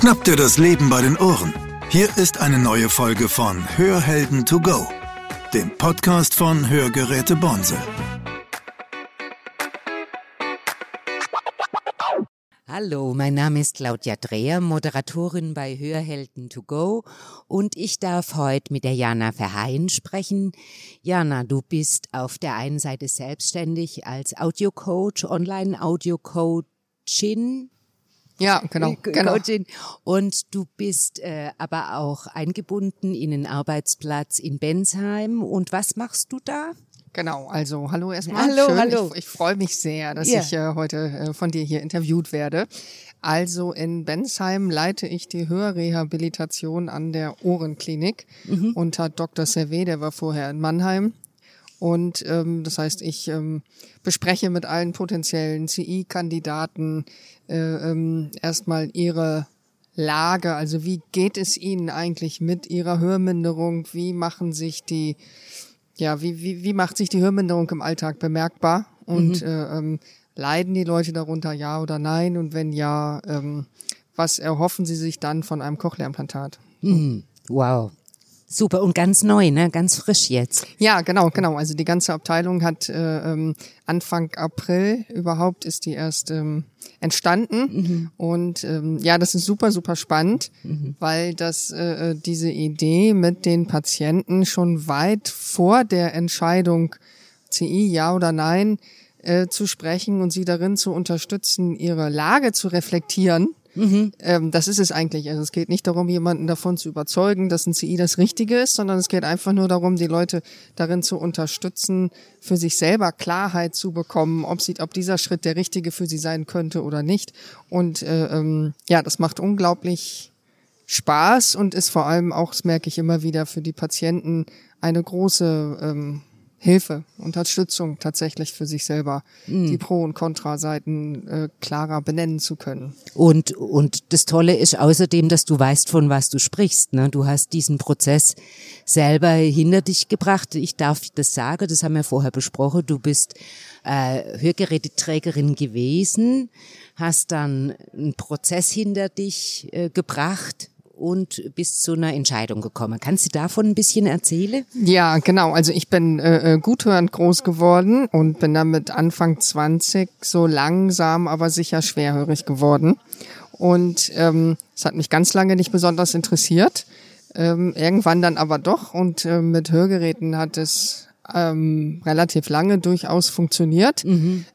Schnapp dir das Leben bei den Ohren. Hier ist eine neue Folge von Hörhelden to go, dem Podcast von Hörgeräte Bonse. Hallo, mein Name ist Claudia Dreher, Moderatorin bei Hörhelden to go und ich darf heute mit der Jana Verheyen sprechen. Jana, du bist auf der einen Seite selbstständig als Audiocoach, Online-Audio-Coachin. Ja, genau, genau. Coachin. Und du bist äh, aber auch eingebunden in den Arbeitsplatz in Bensheim. Und was machst du da? Genau, also hallo erstmal. Hallo, Schön. hallo. Ich, ich freue mich sehr, dass Ja. ich äh, heute äh, von dir hier interviewt werde. Also in Bensheim leite ich die Hörrehabilitation an der Ohrenklinik Mhm. unter Dr. Servet, der war vorher in Mannheim. Und ähm, das heißt, ich ähm, bespreche mit allen potenziellen CI-Kandidaten äh, ähm, erstmal ihre Lage, also wie geht es ihnen eigentlich mit ihrer Hörminderung, wie machen sich die ja, wie, wie, wie macht sich die Hörminderung im Alltag bemerkbar? Und äh, ähm, leiden die Leute darunter, ja oder nein? Und wenn ja, ähm, was erhoffen sie sich dann von einem Cochlea-Implantat? Hm, wow. Super und ganz neu, ne? Ganz frisch jetzt. Ja, genau, genau. Also die ganze Abteilung hat äh, ähm, Anfang April überhaupt ist die erst ähm, entstanden und ähm, ja, das ist super, super spannend, weil das äh, äh, diese Idee mit den Patienten schon weit vor der Entscheidung CI ja oder nein äh, zu sprechen und sie darin zu unterstützen, ihre Lage zu reflektieren. Ähm, das ist es eigentlich. Also es geht nicht darum, jemanden davon zu überzeugen, dass ein CI das Richtige ist, sondern es geht einfach nur darum, die Leute darin zu unterstützen, für sich selber Klarheit zu bekommen, ob sie, ob dieser Schritt der richtige für sie sein könnte oder nicht. Und äh, ähm, ja, das macht unglaublich Spaß und ist vor allem auch, das merke ich immer wieder, für die Patienten eine große ähm, Hilfe, Unterstützung tatsächlich für sich selber, die Pro- und Kontraseiten äh, klarer benennen zu können. Und, und das Tolle ist außerdem, dass du weißt, von was du sprichst. Ne? Du hast diesen Prozess selber hinter dich gebracht. Ich darf das sagen, das haben wir vorher besprochen. Du bist äh, Hörgeräteträgerin gewesen, hast dann einen Prozess hinter dich äh, gebracht und bist zu einer Entscheidung gekommen. Kannst du davon ein bisschen erzählen? Ja, genau. Also ich bin äh, äh, guthörend groß geworden und bin dann mit Anfang 20 so langsam, aber sicher schwerhörig geworden. Und ähm, es hat mich ganz lange nicht besonders interessiert. Ähm, irgendwann dann aber doch. Und äh, mit Hörgeräten hat es ähm, relativ lange durchaus funktioniert.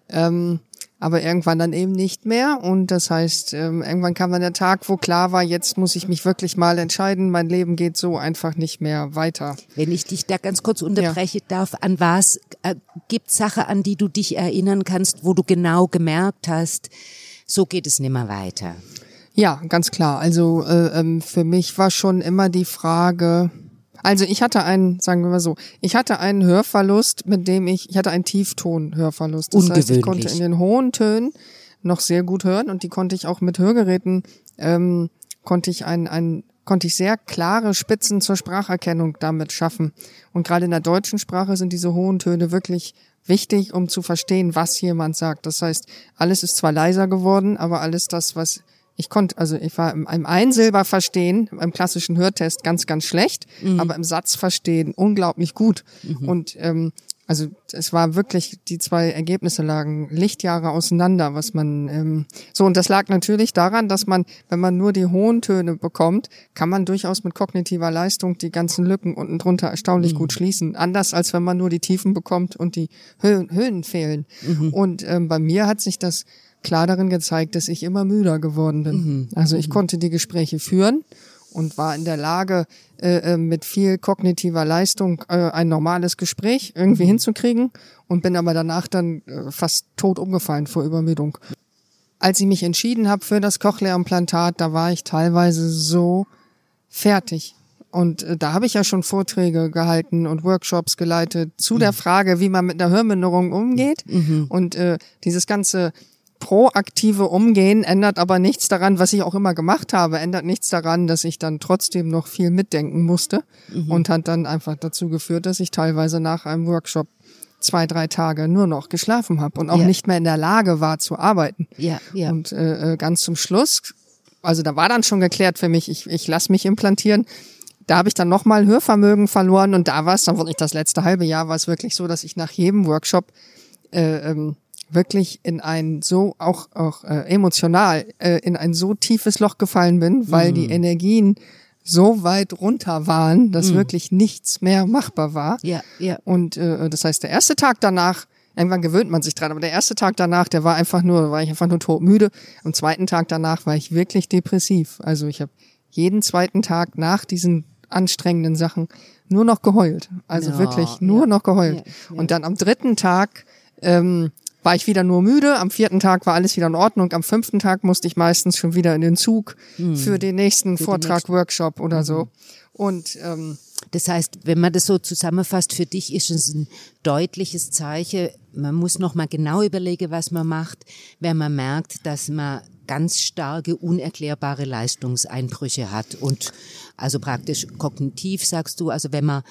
Ähm, aber irgendwann dann eben nicht mehr. Und das heißt, ähm, irgendwann kam dann der Tag, wo klar war, jetzt muss ich mich wirklich mal entscheiden. Mein Leben geht so einfach nicht mehr weiter. Wenn ich dich da ganz kurz unterbrechen darf, an was äh, gibt Sache, an die du dich erinnern kannst, wo du genau gemerkt hast, so geht es nimmer weiter. Ja, ganz klar. Also äh, ähm, für mich war schon immer die Frage, also ich hatte einen, sagen wir mal so, ich hatte einen Hörverlust, mit dem ich, ich hatte einen Tiefton-Hörverlust. Das heißt, ich konnte in den hohen Tönen noch sehr gut hören und die konnte ich auch mit Hörgeräten, ähm, konnte ich ein, ein konnte ich sehr klare Spitzen zur Spracherkennung damit schaffen. Und gerade in der deutschen Sprache sind diese hohen Töne wirklich wichtig, um zu verstehen, was jemand sagt. Das heißt, alles ist zwar leiser geworden, aber alles das, was ich konnte, also ich war im, im Einsilber verstehen, im klassischen Hörtest ganz, ganz schlecht, aber im Satz verstehen unglaublich gut. Und ähm, also es war wirklich, die zwei Ergebnisse lagen Lichtjahre auseinander, was man ähm, so und das lag natürlich daran, dass man, wenn man nur die hohen Töne bekommt, kann man durchaus mit kognitiver Leistung die ganzen Lücken unten drunter erstaunlich gut schließen. Anders als wenn man nur die Tiefen bekommt und die Höhen, Höhen fehlen. Und ähm, bei mir hat sich das klar darin gezeigt, dass ich immer müder geworden bin. Also ich konnte die Gespräche führen und war in der Lage, äh, äh, mit viel kognitiver Leistung äh, ein normales Gespräch irgendwie hinzukriegen und bin aber danach dann äh, fast tot umgefallen vor Übermüdung. Als ich mich entschieden habe für das Cochlea-Implantat, da war ich teilweise so fertig. Und äh, da habe ich ja schon Vorträge gehalten und Workshops geleitet zu der Frage, wie man mit einer Hörminderung umgeht. Und äh, dieses ganze proaktive Umgehen ändert aber nichts daran, was ich auch immer gemacht habe, ändert nichts daran, dass ich dann trotzdem noch viel mitdenken musste und hat dann einfach dazu geführt, dass ich teilweise nach einem Workshop zwei, drei Tage nur noch geschlafen habe und auch Ja. nicht mehr in der Lage war zu arbeiten. Ja, ja. Und äh, äh, ganz zum Schluss also da war dann schon geklärt für mich, ich, ich lasse mich implantieren. Da habe ich dann nochmal Hörvermögen verloren und da war es dann wirklich das letzte halbe Jahr war es wirklich so, dass ich nach jedem Workshop äh, ähm, wirklich in ein so auch auch äh, emotional äh, in ein so tiefes Loch gefallen bin, weil Mhm. die Energien so weit runter waren, dass Mhm. wirklich nichts mehr machbar war. Ja, ja. Und äh, das heißt, der erste Tag danach, irgendwann gewöhnt man sich dran, aber der erste Tag danach, der war einfach nur, war ich einfach nur todmüde. Am zweiten Tag danach war ich wirklich depressiv. Also ich habe jeden zweiten Tag nach diesen anstrengenden Sachen nur noch geheult. Also Ja, wirklich nur ja. noch geheult. Ja, ja. Und dann am dritten Tag ähm, war ich wieder nur müde, am vierten Tag war alles wieder in Ordnung, am fünften Tag musste ich meistens schon wieder in den Zug für den nächsten Vortrag, nächsten. Workshop oder so. Und ähm, Das heißt, wenn man das so zusammenfasst, für dich ist es ein deutliches Zeichen. Man muss noch mal genau überlegen, was man macht, wenn man merkt, dass man ganz starke, unerklärbare Leistungseinbrüche hat. Und also praktisch kognitiv sagst du, also wenn man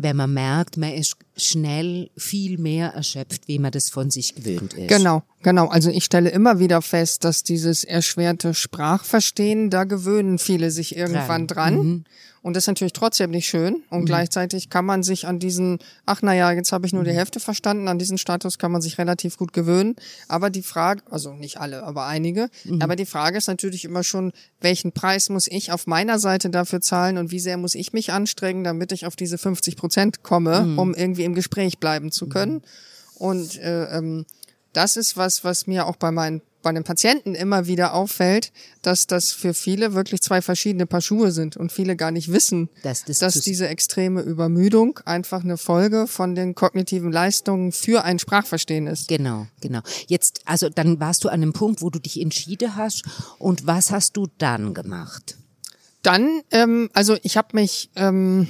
wenn man merkt, man ist schnell viel mehr erschöpft, wie man das von sich gewöhnt ist. Genau, genau. Also ich stelle immer wieder fest, dass dieses erschwerte Sprachverstehen, da gewöhnen viele sich irgendwann Dran. dran. Und das ist natürlich trotzdem nicht schön. Und gleichzeitig kann man sich an diesen, ach naja, jetzt habe ich nur die Hälfte verstanden, an diesen Status kann man sich relativ gut gewöhnen. Aber die Frage, also nicht alle, aber einige, aber die Frage ist natürlich immer schon, welchen Preis muss ich auf meiner Seite dafür zahlen und wie sehr muss ich mich anstrengen, damit ich auf diese 50 Prozent komme, um irgendwie im Gespräch bleiben zu können. Und äh, ähm, das ist was, was mir auch bei meinen bei den Patienten immer wieder auffällt, dass das für viele wirklich zwei verschiedene Paar Schuhe sind und viele gar nicht wissen, Dass das dass diese extreme Übermüdung einfach eine Folge von den kognitiven Leistungen für ein Sprachverstehen ist. Genau, genau. Jetzt, also dann warst du an einem Punkt, wo du dich entschieden hast. Und was hast du dann gemacht? Dann, ähm, also ich habe mich, ähm,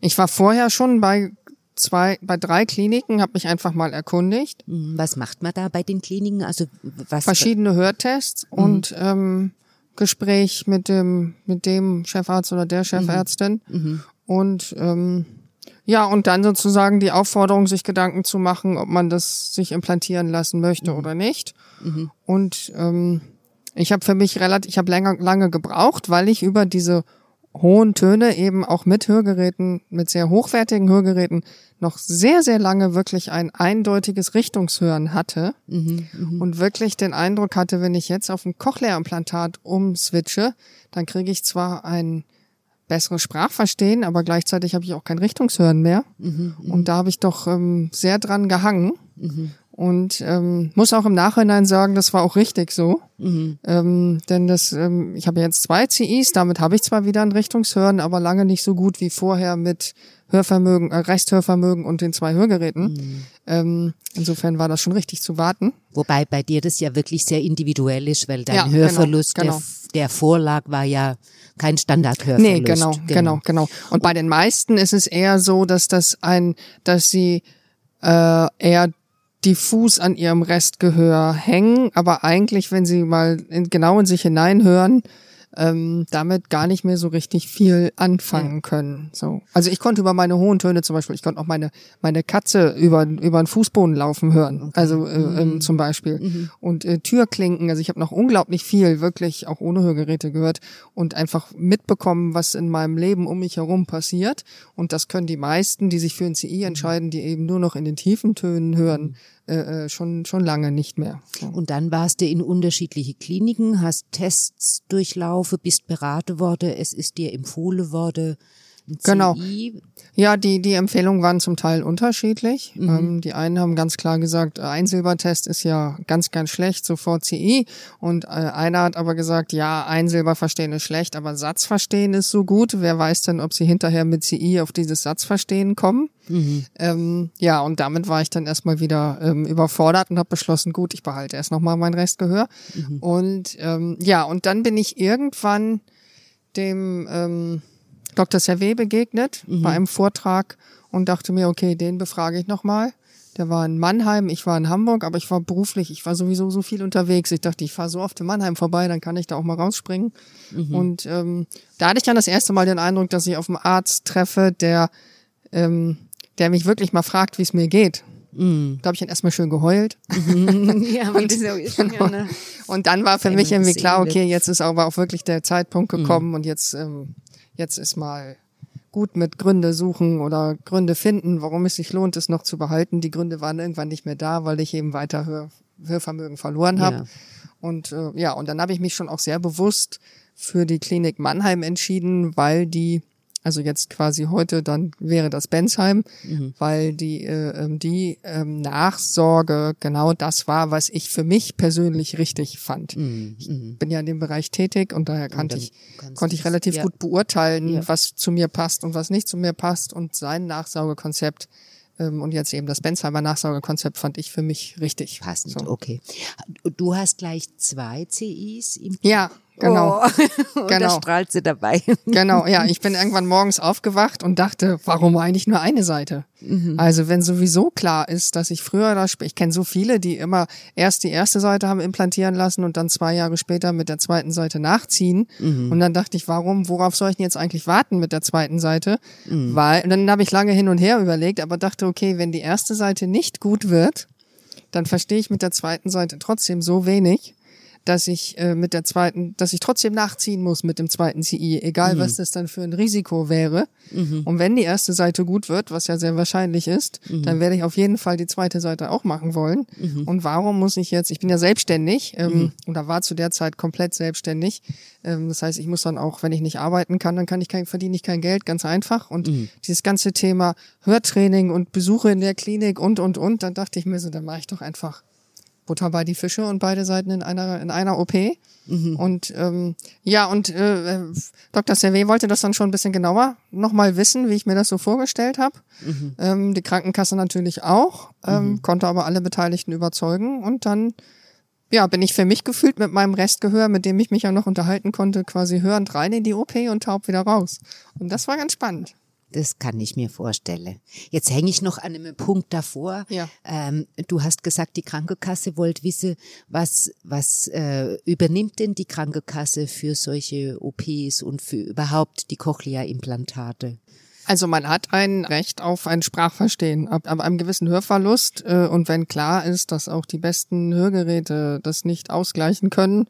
ich war vorher schon bei zwei, bei drei Kliniken, habe mich einfach mal erkundigt. Hm, Was macht man da bei den Kliniken? Also was? verschiedene Hörtests und ähm, Gespräch mit dem mit dem Chefarzt oder der Chefärztin und ähm, ja und dann sozusagen die Aufforderung, sich Gedanken zu machen, ob man das sich implantieren lassen möchte oder nicht. Und ähm, ich habe für mich relativ, ich habe länger lange gebraucht, weil ich über diese hohen Töne eben auch mit Hörgeräten, mit sehr hochwertigen Hörgeräten noch sehr, sehr lange wirklich ein eindeutiges Richtungshören hatte und wirklich den Eindruck hatte, wenn ich jetzt auf ein Cochlea-Implantat umswitche, dann kriege ich zwar ein besseres Sprachverstehen, aber gleichzeitig habe ich auch kein Richtungshören mehr. Und da habe ich doch ähm, sehr dran gehangen. Und ähm, muss auch im Nachhinein sagen, das war auch richtig so. Ähm, denn das, ähm, ich habe jetzt zwei CIs, damit habe ich zwar wieder ein Richtungshören, aber lange nicht so gut wie vorher mit Hörvermögen, äh, Resthörvermögen und den zwei Hörgeräten. Ähm, insofern war das schon richtig zu warten. Wobei bei dir das ja wirklich sehr individuell ist, weil dein Ja, genau, Hörverlust, genau. Der, der Vorlag war ja kein Standardhörverlust. Nee, genau, genau, genau. Und bei den meisten ist es eher so, dass das ein, dass sie äh, eher diffus an ihrem Restgehör hängen, aber eigentlich, wenn sie mal in, genau in sich hineinhören, ähm, damit gar nicht mehr so richtig viel anfangen können. So, also ich konnte über meine hohen Töne zum Beispiel, ich konnte auch meine meine Katze über über den Fußboden laufen hören, also äh, ähm, zum Beispiel. Und äh, Türklinken. Also ich habe noch unglaublich viel wirklich auch ohne Hörgeräte gehört und einfach mitbekommen, was in meinem Leben um mich herum passiert. Und das können die meisten, die sich für ein CI entscheiden, die eben nur noch in den tiefen Tönen hören, äh, äh, schon schon lange nicht mehr. So. Und dann warst du in unterschiedliche Kliniken, hast Tests durchlaufen, bist beraten worden, es ist dir empfohlen worden. Genau. Ja, die, die Empfehlungen waren zum Teil unterschiedlich. Ähm, die einen haben ganz klar gesagt, äh, ein Silbertest ist ja ganz, ganz schlecht, sofort CI. Und äh, einer hat aber gesagt, ja, ein Silberverstehen ist schlecht, aber Satzverstehen ist so gut. Wer weiß denn, ob sie hinterher mit CI auf dieses Satzverstehen kommen? Ähm, ja, und damit war ich dann erstmal wieder ähm, überfordert und habe beschlossen, gut, ich behalte erst nochmal mein Restgehör. Und ähm, ja, und dann bin ich irgendwann dem ähm, Dr. Servet begegnet bei einem Vortrag und dachte mir, okay, den befrage ich nochmal. Der war in Mannheim, ich war in Hamburg, aber ich war beruflich, ich war sowieso so viel unterwegs. Ich dachte, ich fahre so oft in Mannheim vorbei, dann kann ich da auch mal rausspringen. Und ähm, da hatte ich dann das erste Mal den Eindruck, dass ich auf einen Arzt treffe, der, ähm, der mich wirklich mal fragt, wie es mir geht. Mm. Da habe ich dann erstmal schön geheult. ja, und, genau. und dann war für mich irgendwie klar, okay, jetzt ist aber auch wirklich der Zeitpunkt gekommen mm. und jetzt, ähm, jetzt ist mal gut mit Gründe suchen oder Gründe finden, warum es sich lohnt, es noch zu behalten. Die Gründe waren irgendwann nicht mehr da, weil ich eben weiter Hör Hörvermögen verloren habe. Ja. Und äh, ja, und dann habe ich mich schon auch sehr bewusst für die Klinik Mannheim entschieden, weil die also jetzt quasi heute, dann wäre das Bensheim, mhm. weil die, äh, ähm, die ähm, Nachsorge genau das war, was ich für mich persönlich richtig fand. Mhm. Ich mhm. bin ja in dem Bereich tätig und daher kannte und ich, konnte ich relativ ja. gut beurteilen, ja. was zu mir passt und was nicht zu mir passt und sein Nachsorgekonzept ähm, und jetzt eben das Bensheimer Nachsorgekonzept fand ich für mich richtig. Passend, so. okay. Du hast gleich zwei CIs im Ja, Genau. Oh. und genau. da strahlt sie dabei. genau, ja. Ich bin irgendwann morgens aufgewacht und dachte, warum eigentlich nur eine Seite? Mhm. Also wenn sowieso klar ist, dass ich früher oder später, ich kenne so viele, die immer erst die erste Seite haben implantieren lassen und dann zwei Jahre später mit der zweiten Seite nachziehen. Mhm. Und dann dachte ich, warum, worauf soll ich denn jetzt eigentlich warten mit der zweiten Seite? Mhm. Weil, und dann habe ich lange hin und her überlegt, aber dachte, okay, wenn die erste Seite nicht gut wird, dann verstehe ich mit der zweiten Seite trotzdem so wenig dass ich äh, mit der zweiten, dass ich trotzdem nachziehen muss mit dem zweiten CI, egal mhm. was das dann für ein Risiko wäre. Mhm. Und wenn die erste Seite gut wird, was ja sehr wahrscheinlich ist, mhm. dann werde ich auf jeden Fall die zweite Seite auch machen wollen. Mhm. Und warum muss ich jetzt, ich bin ja selbstständig ähm, mhm. oder war zu der Zeit komplett selbstständig. Ähm, das heißt, ich muss dann auch, wenn ich nicht arbeiten kann, dann kann ich kein, verdiene ich kein Geld, ganz einfach. Und mhm. dieses ganze Thema Hörtraining und Besuche in der Klinik und, und, und, dann dachte ich mir so, dann mache ich doch einfach Butter bei die Fische und beide Seiten in einer in einer OP. Mhm. Und ähm, ja, und äh, Dr. Servet wollte das dann schon ein bisschen genauer nochmal wissen, wie ich mir das so vorgestellt habe. Mhm. Ähm, die Krankenkasse natürlich auch, ähm, mhm. konnte aber alle Beteiligten überzeugen. Und dann ja, bin ich für mich gefühlt mit meinem Restgehör, mit dem ich mich ja noch unterhalten konnte, quasi hörend rein in die OP und taub wieder raus. Und das war ganz spannend. Das kann ich mir vorstellen. Jetzt hänge ich noch an einem Punkt davor. Ja. Ähm, du hast gesagt, die Krankenkasse wollte wissen, was, was äh, übernimmt denn die Krankenkasse für solche OPs und für überhaupt die Cochlea-Implantate? Also man hat ein Recht auf ein Sprachverstehen ab, ab einem gewissen Hörverlust äh, und wenn klar ist, dass auch die besten Hörgeräte das nicht ausgleichen können,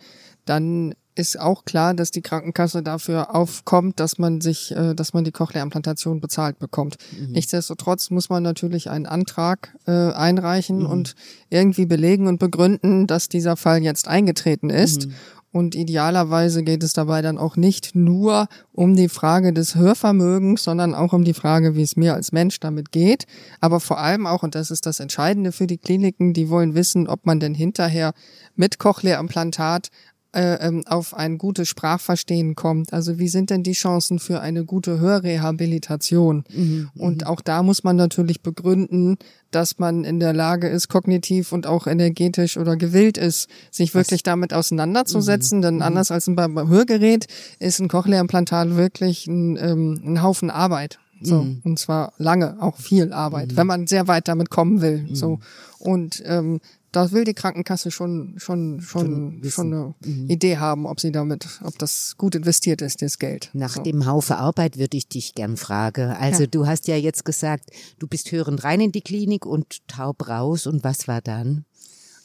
dann ist auch klar, dass die Krankenkasse dafür aufkommt, dass man sich, äh, dass man die Cochlea-Implantation bezahlt bekommt. Mhm. Nichtsdestotrotz muss man natürlich einen Antrag äh, einreichen mhm. und irgendwie belegen und begründen, dass dieser Fall jetzt eingetreten ist. Mhm. Und idealerweise geht es dabei dann auch nicht nur um die Frage des Hörvermögens, sondern auch um die Frage, wie es mir als Mensch damit geht. Aber vor allem auch, und das ist das Entscheidende für die Kliniken, die wollen wissen, ob man denn hinterher mit Cochlea-Implantat äh, ähm, auf ein gutes Sprachverstehen kommt. Also wie sind denn die Chancen für eine gute Hörrehabilitation? Mhm, und mhm. auch da muss man natürlich begründen, dass man in der Lage ist, kognitiv und auch energetisch oder gewillt ist, sich wirklich Was? damit auseinanderzusetzen. Mhm. Denn mhm. anders als beim Hörgerät ist ein Cochlea-Implantat wirklich ein, ähm, ein Haufen Arbeit. So, mhm. und zwar lange, auch viel Arbeit, mhm. wenn man sehr weit damit kommen will. Mhm. So. Und ähm, da will die Krankenkasse schon schon schon schon, schon eine mhm. Idee haben, ob sie damit, ob das gut investiert ist, das Geld. Nach so. dem Haufe Arbeit würde ich dich gern fragen. Also ja. du hast ja jetzt gesagt, du bist hörend rein in die Klinik und taub raus. Und was war dann?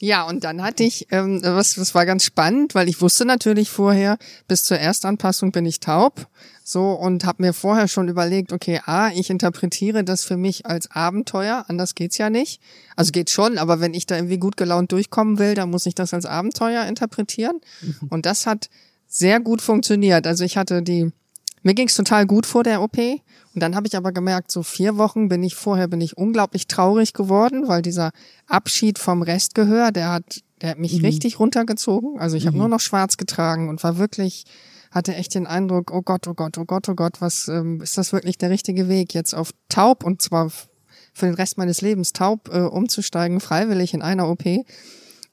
Ja, und dann hatte ich, ähm, was, das war ganz spannend, weil ich wusste natürlich vorher, bis zur Erstanpassung bin ich taub. So, und habe mir vorher schon überlegt, okay, A, ich interpretiere das für mich als Abenteuer, anders geht's ja nicht. Also geht schon, aber wenn ich da irgendwie gut gelaunt durchkommen will, dann muss ich das als Abenteuer interpretieren. Mhm. Und das hat sehr gut funktioniert. Also ich hatte die, mir ging's total gut vor der OP. Und dann habe ich aber gemerkt, so vier Wochen bin ich vorher bin ich unglaublich traurig geworden, weil dieser Abschied vom Restgehör, der hat, der hat mich mhm. richtig runtergezogen. Also ich mhm. habe nur noch schwarz getragen und war wirklich, hatte echt den Eindruck, oh Gott, oh Gott, oh Gott, oh Gott, was ähm, ist das wirklich der richtige Weg, jetzt auf taub und zwar für den Rest meines Lebens taub äh, umzusteigen, freiwillig in einer OP,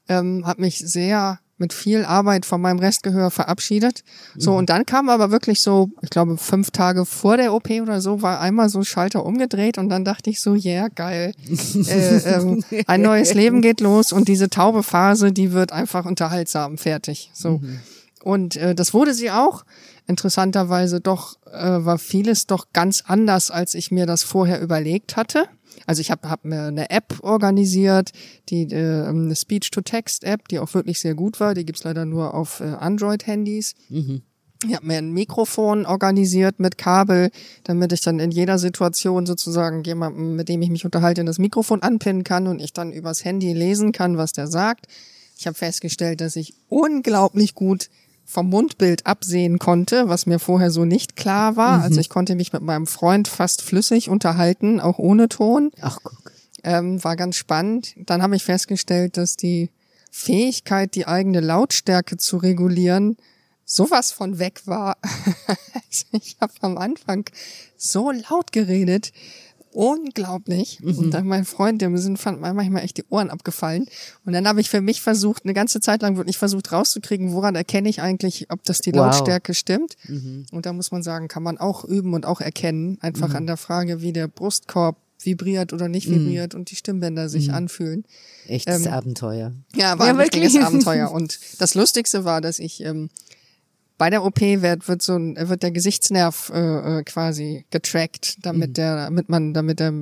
ähm, hat mich sehr mit viel Arbeit von meinem Restgehör verabschiedet. So, mhm. und dann kam aber wirklich so, ich glaube, fünf Tage vor der OP oder so, war einmal so Schalter umgedreht und dann dachte ich so, yeah, geil. äh, ähm, ein neues Leben geht los und diese taube Phase, die wird einfach unterhaltsam fertig. So. Mhm. Und äh, das wurde sie auch. Interessanterweise doch äh, war vieles doch ganz anders, als ich mir das vorher überlegt hatte. Also ich habe hab mir eine App organisiert, die äh, eine Speech-to-Text-App, die auch wirklich sehr gut war. Die gibt's leider nur auf äh, Android-Handys. Mhm. Ich habe mir ein Mikrofon organisiert mit Kabel, damit ich dann in jeder Situation sozusagen jemandem, mit dem ich mich unterhalte, in das Mikrofon anpinnen kann und ich dann übers Handy lesen kann, was der sagt. Ich habe festgestellt, dass ich unglaublich gut vom Mundbild absehen konnte, was mir vorher so nicht klar war. Mhm. Also ich konnte mich mit meinem Freund fast flüssig unterhalten, auch ohne Ton. Ach guck. Ähm, war ganz spannend. Dann habe ich festgestellt, dass die Fähigkeit, die eigene Lautstärke zu regulieren, sowas von weg war. also ich habe am Anfang so laut geredet, unglaublich. Mhm. Und dann mein Freund, dem sind fand manchmal echt die Ohren abgefallen. Und dann habe ich für mich versucht, eine ganze Zeit lang wirklich versucht rauszukriegen, woran erkenne ich eigentlich, ob das die wow. Lautstärke stimmt. Mhm. Und da muss man sagen, kann man auch üben und auch erkennen, einfach mhm. an der Frage, wie der Brustkorb vibriert oder nicht mhm. vibriert und die Stimmbänder sich mhm. anfühlen. Echtes ähm, Abenteuer. Ja, war ja, ein richtiges Abenteuer. Und das Lustigste war, dass ich ähm, bei der OP wird, wird so ein, wird der Gesichtsnerv äh, äh, quasi getrackt, damit mhm. der, damit man, damit der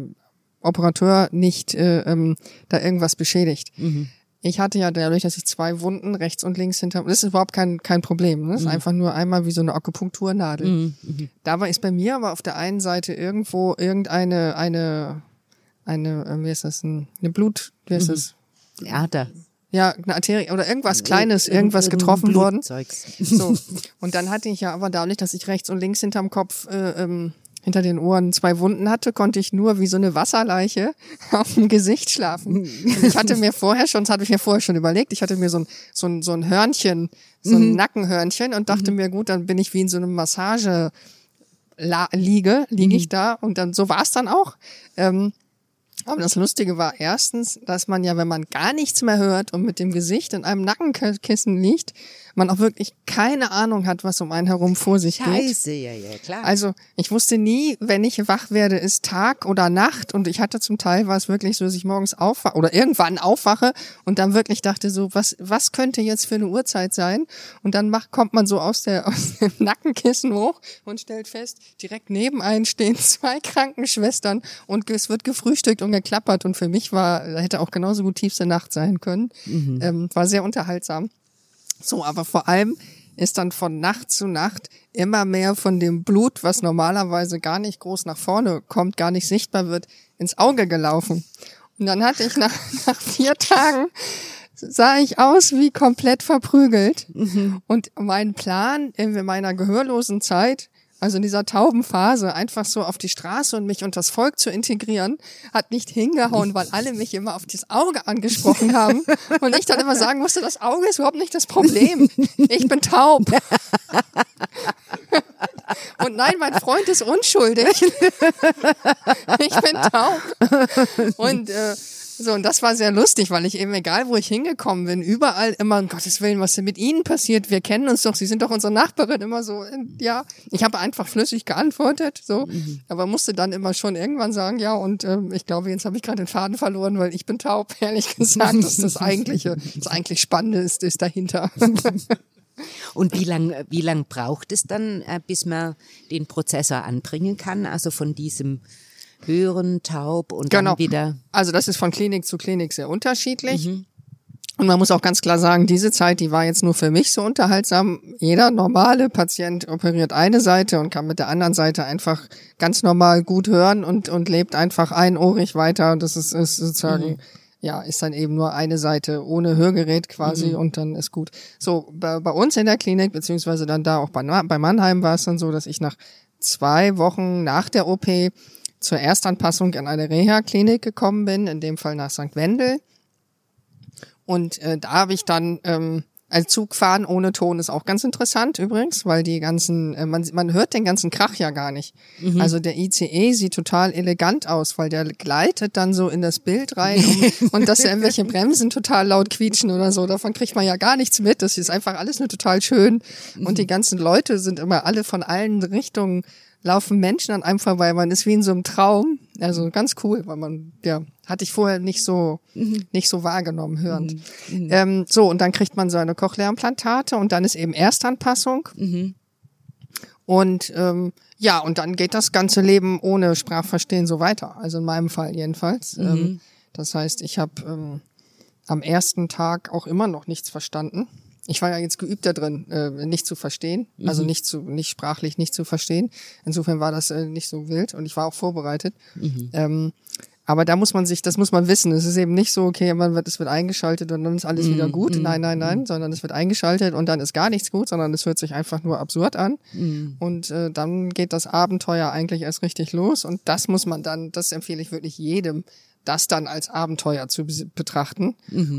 Operateur nicht äh, ähm, da irgendwas beschädigt. Mhm. Ich hatte ja dadurch, dass ich zwei Wunden rechts und links hinter, das ist überhaupt kein kein Problem. Ne? Das ist mhm. einfach nur einmal wie so eine Akupunkturnadel. Mhm. Mhm. Dabei ist bei mir aber auf der einen Seite irgendwo irgendeine eine eine äh, wie ist das ein, eine Blut, wie ist das? Ader ja, eine Arterie oder irgendwas Kleines, irgendwas getroffen worden. So. Und dann hatte ich ja aber dadurch, dass ich rechts und links hinterm Kopf, äh, ähm, hinter den Ohren zwei Wunden hatte, konnte ich nur wie so eine Wasserleiche auf dem Gesicht schlafen. Und ich hatte mir vorher schon, das hatte ich mir vorher schon überlegt, ich hatte mir so ein, so ein, so ein Hörnchen, so ein mhm. Nackenhörnchen und dachte mhm. mir, gut, dann bin ich wie in so einem Massage liege, liege ich mhm. da und dann so war es dann auch. Ähm, aber das Lustige war erstens, dass man ja, wenn man gar nichts mehr hört und mit dem Gesicht in einem Nackenkissen liegt, man auch wirklich keine Ahnung hat, was um einen herum vor sich Scheiße, geht. Scheiße, ja, ja, klar. Also ich wusste nie, wenn ich wach werde, ist Tag oder Nacht. Und ich hatte zum Teil war es wirklich so, dass ich morgens aufwache oder irgendwann aufwache und dann wirklich dachte so, was, was könnte jetzt für eine Uhrzeit sein? Und dann macht, kommt man so aus, der, aus dem Nackenkissen hoch und stellt fest, direkt neben einen stehen zwei Krankenschwestern und es wird gefrühstückt und geklappert. Und für mich war, hätte auch genauso gut tiefste Nacht sein können. Mhm. Ähm, war sehr unterhaltsam. So, aber vor allem ist dann von Nacht zu Nacht immer mehr von dem Blut, was normalerweise gar nicht groß nach vorne kommt, gar nicht sichtbar wird, ins Auge gelaufen. Und dann hatte ich nach, nach vier Tagen sah ich aus wie komplett verprügelt. Mhm. Und mein Plan in meiner gehörlosen Zeit also in dieser Taubenphase, einfach so auf die Straße und mich und das Volk zu integrieren, hat nicht hingehauen, weil alle mich immer auf das Auge angesprochen haben und ich dann immer sagen musste, das Auge ist überhaupt nicht das Problem. Ich bin taub. Und nein, mein Freund ist unschuldig. Ich bin taub. Und äh, so, und das war sehr lustig, weil ich eben, egal wo ich hingekommen bin, überall immer, um Gottes Willen, was denn mit Ihnen passiert? Wir kennen uns doch, Sie sind doch unsere Nachbarin, immer so, ja. Ich habe einfach flüssig geantwortet, so, mhm. aber musste dann immer schon irgendwann sagen, ja, und ähm, ich glaube, jetzt habe ich gerade den Faden verloren, weil ich bin taub, ehrlich gesagt. Das ist das eigentliche, das eigentlich Spannende ist, ist dahinter. Und wie lang, wie lang braucht es dann, äh, bis man den Prozessor anbringen kann? Also von diesem hören, taub und genau. dann wieder. Also das ist von Klinik zu Klinik sehr unterschiedlich. Mhm. Und man muss auch ganz klar sagen, diese Zeit, die war jetzt nur für mich so unterhaltsam. Jeder normale Patient operiert eine Seite und kann mit der anderen Seite einfach ganz normal gut hören und, und lebt einfach einohrig weiter. Und das ist, ist sozusagen, mhm. ja, ist dann eben nur eine Seite ohne Hörgerät quasi mhm. und dann ist gut. So, bei, bei uns in der Klinik, beziehungsweise dann da auch bei, bei Mannheim war es dann so, dass ich nach zwei Wochen nach der OP zur Erstanpassung in eine Reha-Klinik gekommen bin, in dem Fall nach St. Wendel. Und äh, da habe ich dann ähm, also Zug fahren ohne Ton ist auch ganz interessant übrigens, weil die ganzen, äh, man, man hört den ganzen Krach ja gar nicht. Mhm. Also der ICE sieht total elegant aus, weil der gleitet dann so in das Bild rein um, und dass irgendwelche Bremsen total laut quietschen oder so, davon kriegt man ja gar nichts mit. Das ist einfach alles nur total schön. Und die ganzen Leute sind immer alle von allen Richtungen laufen Menschen an einem vorbei, man ist wie in so einem Traum. Also ganz cool, weil man, ja, hatte ich vorher nicht so, mhm. nicht so wahrgenommen, hörend. Mhm. mhm. Ähm, so, und dann kriegt man so eine Cochlea-Implantate und dann ist eben Erstanpassung. Mhm. Und ähm, Ja, und dann geht das ganze Leben ohne Sprachverstehen so weiter. Also in meinem Fall jedenfalls. Mhm. Ähm, das heißt, ich habe ähm, am ersten Tag auch immer noch nichts verstanden. Ich war ja jetzt geübt da drin, äh, nicht zu verstehen, also nicht zu, nicht sprachlich nicht zu verstehen. Insofern war das äh, nicht so wild und ich war auch vorbereitet. Ähm, aber da muss man sich, das muss man wissen. Es ist eben nicht so, okay, man wird, es wird eingeschaltet und dann ist alles wieder gut. Nein, nein, nein, sondern es wird eingeschaltet und dann ist gar nichts gut, sondern es hört sich einfach nur absurd an. Und äh, dann geht das Abenteuer eigentlich erst richtig los. Und das muss man dann, das empfehle ich wirklich jedem, das dann als Abenteuer zu betrachten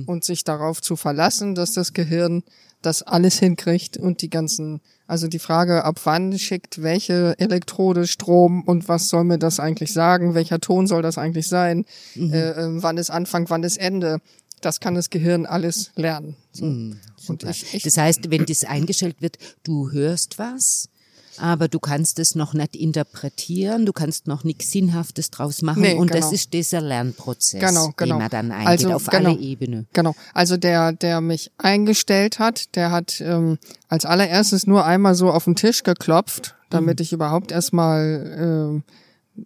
und sich darauf zu verlassen, dass das Gehirn das alles hinkriegt und die ganzen, also die Frage, ab wann schickt welche Elektrode Strom und was soll mir das eigentlich sagen, welcher Ton soll das eigentlich sein, äh, äh, wann ist Anfang, wann ist Ende, das kann das Gehirn alles lernen. So. und ich, ich, Das heißt, wenn das eingestellt wird, du hörst was, aber du kannst es noch nicht interpretieren, du kannst noch nichts Sinnhaftes draus machen Nee, und das genau. ist dieser Lernprozess, Genau, genau. den man dann eingeht Also, auf genau. alle Ebenen. Genau. Also der, der mich eingestellt hat, der hat ähm, als allererstes nur einmal so auf den Tisch geklopft, damit ich überhaupt erstmal ähm,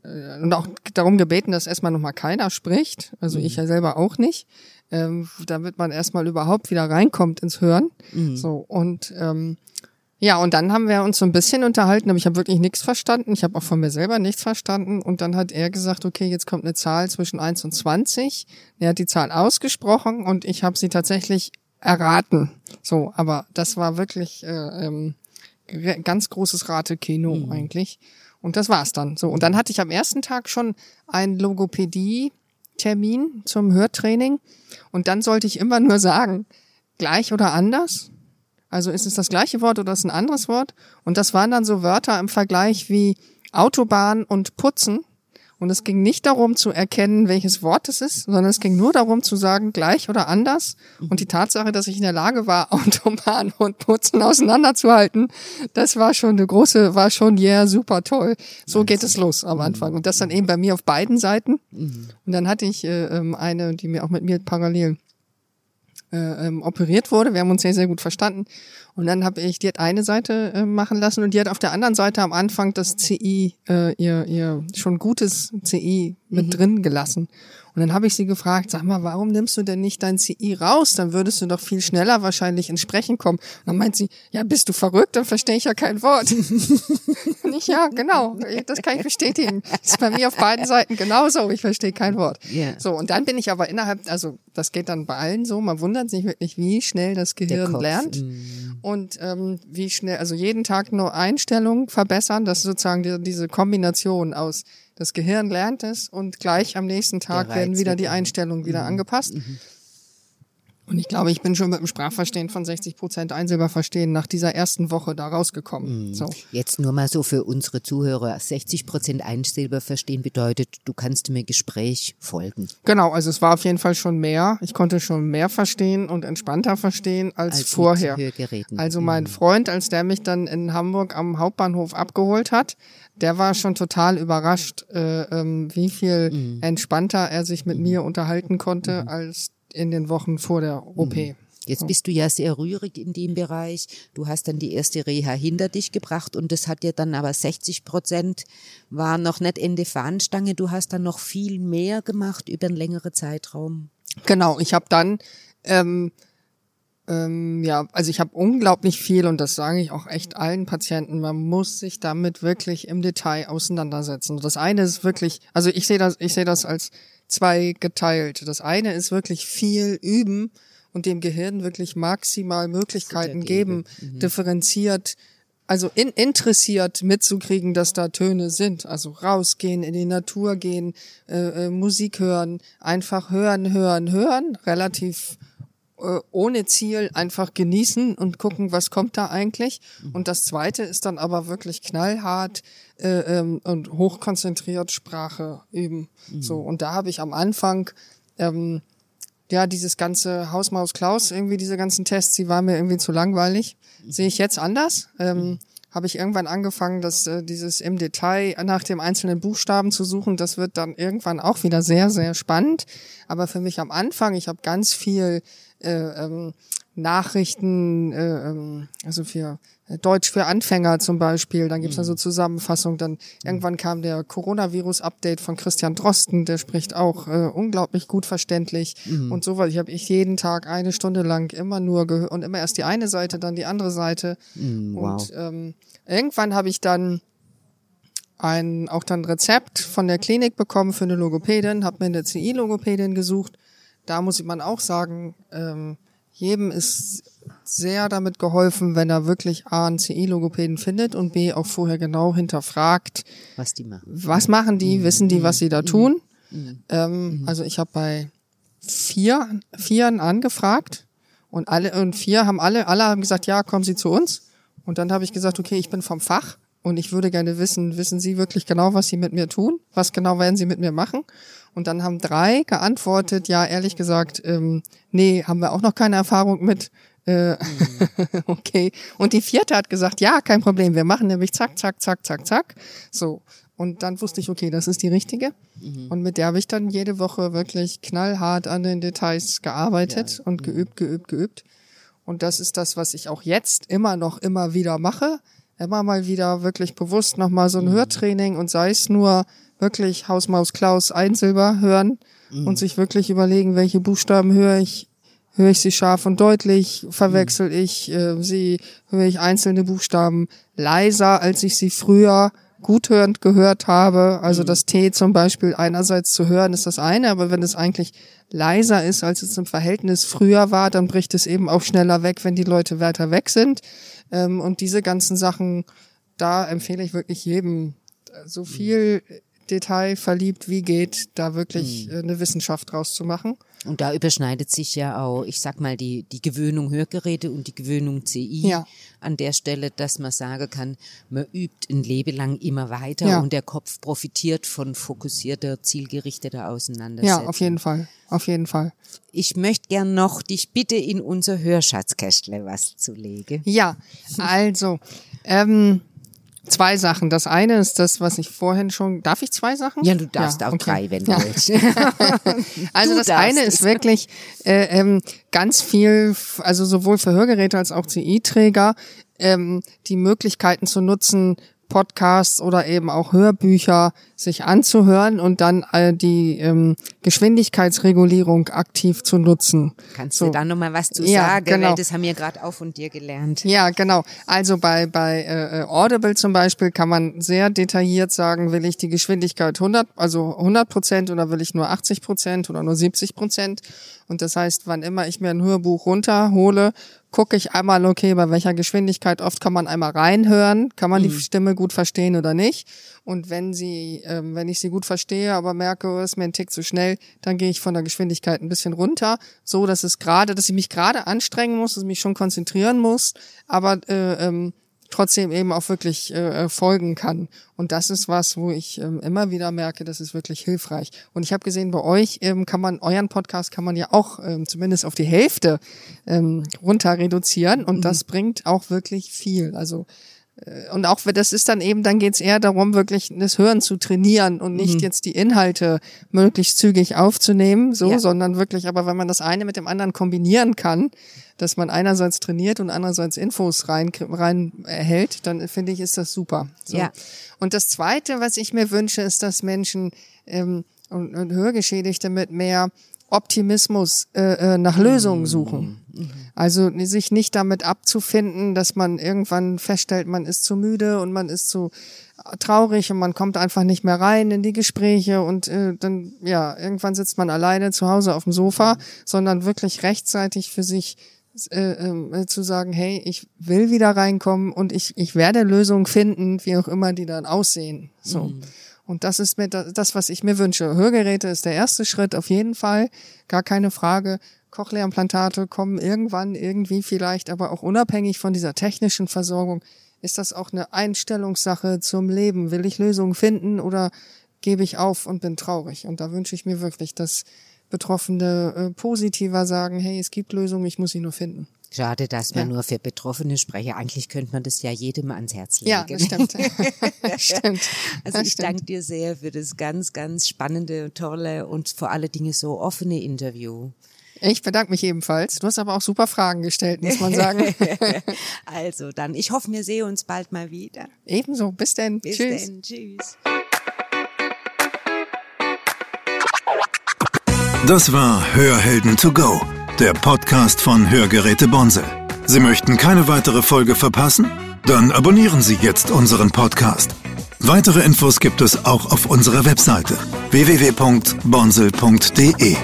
äh, und auch darum gebeten, dass erstmal nochmal keiner spricht. Also ich ja selber auch nicht. Ähm, damit man erstmal überhaupt wieder reinkommt ins Hören. So und ähm, ja, und dann haben wir uns so ein bisschen unterhalten, aber ich habe wirklich nichts verstanden. Ich habe auch von mir selber nichts verstanden. Und dann hat er gesagt, okay, jetzt kommt eine Zahl zwischen 1 und 20. Er hat die Zahl ausgesprochen und ich habe sie tatsächlich erraten. So, aber das war wirklich äh, ähm, ganz großes Ratekino eigentlich. Und das war's dann. So, und dann hatte ich am ersten Tag schon ein Logopädie-Termin zum Hörtraining. Und dann sollte ich immer nur sagen, gleich oder anders. Also ist es das gleiche Wort oder ist es ein anderes Wort? Und das waren dann so Wörter im Vergleich wie Autobahn und Putzen. Und es ging nicht darum zu erkennen, welches Wort es ist, sondern es ging nur darum zu sagen, gleich oder anders. Und die Tatsache, dass ich in der Lage war, Autobahn und Putzen auseinanderzuhalten, das war schon eine große, war schon yeah, super toll. So geht es los am Anfang. Und das dann eben bei mir auf beiden Seiten. Und dann hatte ich äh, ähm, eine, die mir auch mit mir parallel äh, ähm, operiert wurde. Wir haben uns sehr, sehr gut verstanden. Und dann habe ich, die hat eine Seite äh, machen lassen und die hat auf der anderen Seite am Anfang das CI, äh, ihr, ihr schon gutes CI mit drin gelassen. Und dann habe ich sie gefragt, sag mal, warum nimmst du denn nicht dein CI raus? Dann würdest du doch viel schneller wahrscheinlich ins Sprechen kommen. Und dann meint sie, ja, bist du verrückt? Dann verstehe ich ja kein Wort. ich, ja, genau, das kann ich bestätigen. Das ist bei mir auf beiden Seiten genauso. Ich verstehe kein Wort. Ja. So, und dann bin ich aber innerhalb, also das geht dann bei allen so, man wundert sich wirklich, wie schnell das Gehirn lernt und ähm, wie schnell, also jeden Tag nur Einstellungen verbessern, das ist sozusagen die, diese Kombination aus das Gehirn lernt es und gleich am nächsten Tag werden wieder die Einstellungen wieder angepasst. Und ich glaube, ich bin schon mit dem Sprachverstehen von 60 Prozent Einsilberverstehen nach dieser ersten Woche da rausgekommen. So. Jetzt nur mal so für unsere Zuhörer. 60 Prozent Einsilber verstehen bedeutet, du kannst mir Gespräch folgen. Genau, also es war auf jeden Fall schon mehr. Ich konnte schon mehr verstehen und entspannter verstehen als, Als vorher. Also mein Freund, als der mich dann in Hamburg am Hauptbahnhof abgeholt hat, der war schon total überrascht, äh, ähm, wie viel Mhm. entspannter er sich mit mir unterhalten konnte als in den Wochen vor der OP. Mhm. Jetzt bist du ja sehr rührig in dem Bereich. Du hast dann die erste Reha hinter dich gebracht und das hat dir dann aber 60 Prozent war noch nicht Ende Fahnenstange. Du hast dann noch viel mehr gemacht über einen längeren Zeitraum. Genau, ich habe dann ähm, ähm, ja, also ich habe unglaublich viel und das sage ich auch echt allen Patienten, man muss sich damit wirklich im Detail auseinandersetzen. Und Das eine ist wirklich, also ich sehe das, ich sehe das als zwei geteilt. Das eine ist wirklich viel üben und dem Gehirn wirklich maximal Möglichkeiten geben. geben, differenziert also in, interessiert mitzukriegen, dass da Töne sind. Also rausgehen, in die Natur gehen, äh, äh, Musik hören, einfach hören, hören, hören, relativ äh, ohne Ziel einfach genießen und gucken, was kommt da eigentlich. Und das Zweite ist dann aber wirklich knallhart äh, ähm, und hochkonzentriert Sprache üben. So und da habe ich am Anfang ähm, ja, dieses ganze Hausmaus Klaus, irgendwie diese ganzen Tests, die waren mir irgendwie zu langweilig. Sehe ich jetzt anders. Ähm, habe ich irgendwann angefangen, dass äh, dieses im Detail nach dem einzelnen Buchstaben zu suchen, das wird dann irgendwann auch wieder sehr, sehr spannend. Aber für mich am Anfang, ich habe ganz viel äh, ähm, Nachrichten, äh, ähm, also für äh, Deutsch für Anfänger zum Beispiel, dann gibt's da so Zusammenfassungen, dann irgendwann kam der Coronavirus-Update von Christian Drosten, der spricht auch äh, unglaublich gut verständlich und so was. Ich habe ich jeden Tag eine Stunde lang immer nur gehört und immer erst die eine Seite, dann die andere Seite. wow. Und ähm, irgendwann habe ich dann ein auch dann Rezept von der Klinik bekommen für eine Logopädin, habe mir eine CI-Logopädin gesucht. Da muss man auch sagen, ähm, jedem ist sehr damit geholfen, wenn er wirklich A, einen CI-Logopäden findet und B, auch vorher genau hinterfragt, was die machen. was machen die, wissen die, was sie da tun. Ähm, Also ich habe bei vier, vieren angefragt und alle und vier haben alle, alle haben gesagt, ja, kommen Sie zu uns. Und dann habe ich gesagt, okay, ich bin vom Fach und ich würde gerne wissen, wissen Sie wirklich genau, was Sie mit mir tun? Was genau werden Sie mit mir machen? Und dann haben drei geantwortet, ja, ehrlich gesagt, ähm, nee, haben wir auch noch keine Erfahrung mit. Äh, okay. Und die vierte hat gesagt, ja, kein Problem, wir machen nämlich zack, zack, zack, zack, zack. So. Und dann wusste ich, okay, das ist die richtige. Und mit der habe ich dann jede Woche wirklich knallhart an den Details gearbeitet und geübt, geübt, geübt. Und das ist das, was ich auch jetzt immer noch immer wieder mache. Immer mal wieder wirklich bewusst nochmal so ein Hörtraining und sei es nur wirklich Hausmaus Klaus Einsilber hören und sich wirklich überlegen, welche Buchstaben höre ich, höre ich sie scharf und deutlich, verwechsel ich äh, sie, höre ich einzelne Buchstaben leiser, als ich sie früher guthörend gehört habe. Also das T zum Beispiel einerseits zu hören ist das eine, aber wenn es eigentlich leiser ist, als es im Verhältnis früher war, dann bricht es eben auch schneller weg, wenn die Leute weiter weg sind. Ähm, und diese ganzen Sachen, da empfehle ich wirklich jedem äh, so viel Detail verliebt wie geht, da wirklich äh, eine Wissenschaft draus zu machen. Und da überschneidet sich ja auch, ich sag mal, die, die Gewöhnung Hörgeräte und die Gewöhnung CI Ja. an der Stelle, dass man sagen kann, man übt ein Leben lang immer weiter Ja. und der Kopf profitiert von fokussierter, zielgerichteter Auseinandersetzung. Ja, auf jeden Fall. Auf jeden Fall. Ich möchte gern noch dich bitte in unser Hörschatzkästle was zu legen. Ja, also, ähm, zwei Sachen. Das eine ist das, was ich vorhin schon, darf ich zwei Sachen? Ja, du darfst auch okay. drei, wenn du Ja. willst. Also Du das eine ist wirklich äh, ähm, ganz viel, also sowohl für Hörgeräte als auch CI-Träger, ähm, die Möglichkeiten zu nutzen, Podcasts oder eben auch Hörbücher sich anzuhören und dann äh, die ähm, Geschwindigkeitsregulierung aktiv zu nutzen. Kannst So. du da noch mal was zu Ja, sagen? genau. Weil das haben wir gerade auch von dir gelernt. Ja, genau. Also bei, bei äh, Audible zum Beispiel kann man sehr detailliert sagen, will ich die Geschwindigkeit 100, also 100 Prozent oder will ich nur 80 Prozent oder nur 70 Prozent. Und das heißt, wann immer ich mir ein Hörbuch runterhole, gucke ich einmal, okay, bei welcher Geschwindigkeit, oft kann man einmal reinhören, kann man die Stimme gut verstehen oder nicht. Und wenn sie, ähm, wenn ich sie gut verstehe, aber merke, oh, ist mir ein Tick zu schnell, dann gehe ich von der Geschwindigkeit ein bisschen runter, so dass es gerade, dass ich mich gerade anstrengen muss, dass ich mich schon konzentrieren muss, aber äh, ähm, trotzdem eben auch wirklich äh, äh, folgen kann. Und das ist was, wo ich ähm, immer wieder merke, das ist wirklich hilfreich. Und ich habe gesehen, bei euch ähm, kann man, euren Podcast kann man ja auch ähm, zumindest auf die Hälfte ähm, runter reduzieren und das bringt auch wirklich viel. Also und auch das ist dann eben, dann geht's eher darum, wirklich das Hören zu trainieren und nicht jetzt die Inhalte möglichst zügig aufzunehmen, so, Ja. sondern wirklich, aber wenn man das eine mit dem anderen kombinieren kann, dass man einerseits trainiert und andererseits Infos rein, rein erhält, dann finde ich, ist das super. So. Ja. Und das Zweite, was ich mir wünsche, ist, dass Menschen ähm, und, und Hörgeschädigte mit mehr Optimismus äh, äh, nach Lösungen suchen. Also sich nicht damit abzufinden, dass man irgendwann feststellt, man ist zu müde und man ist zu traurig und man kommt einfach nicht mehr rein in die Gespräche und äh, dann ja irgendwann sitzt man alleine zu Hause auf dem Sofa, sondern wirklich rechtzeitig für sich äh, äh, zu sagen, hey, ich will wieder reinkommen und ich ich werde Lösungen finden, wie auch immer die dann aussehen. So. Und das ist mir da- das, was ich mir wünsche. Hörgeräte ist der erste Schritt, auf jeden Fall, gar keine Frage. Cochlea-Implantate kommen irgendwann, irgendwie vielleicht, aber auch unabhängig von dieser technischen Versorgung, ist das auch eine Einstellungssache zum Leben. Will ich Lösungen finden oder gebe ich auf und bin traurig? Und da wünsche ich mir wirklich, dass Betroffene äh, positiver sagen, hey, es gibt Lösungen, ich muss sie nur finden. Schade, dass man Ja. nur für Betroffene spreche. Eigentlich könnte man das ja jedem ans Herz legen. Ja, das stimmt. stimmt. Also Das ich stimmt. danke dir sehr für das ganz, ganz spannende, tolle und vor allen Dingen so offene Interview. Ich bedanke mich ebenfalls. Du hast aber auch super Fragen gestellt, muss man sagen. also dann, ich hoffe, wir sehen uns bald mal wieder. Ebenso. Bis denn. Bis Tschüss. Denn. Tschüss. Das war Hörhelden to go, der Podcast von Hörgeräte Bonsel. Sie möchten keine weitere Folge verpassen? Dann abonnieren Sie jetzt unseren Podcast. Weitere Infos gibt es auch auf unserer Webseite www.bonsel.de.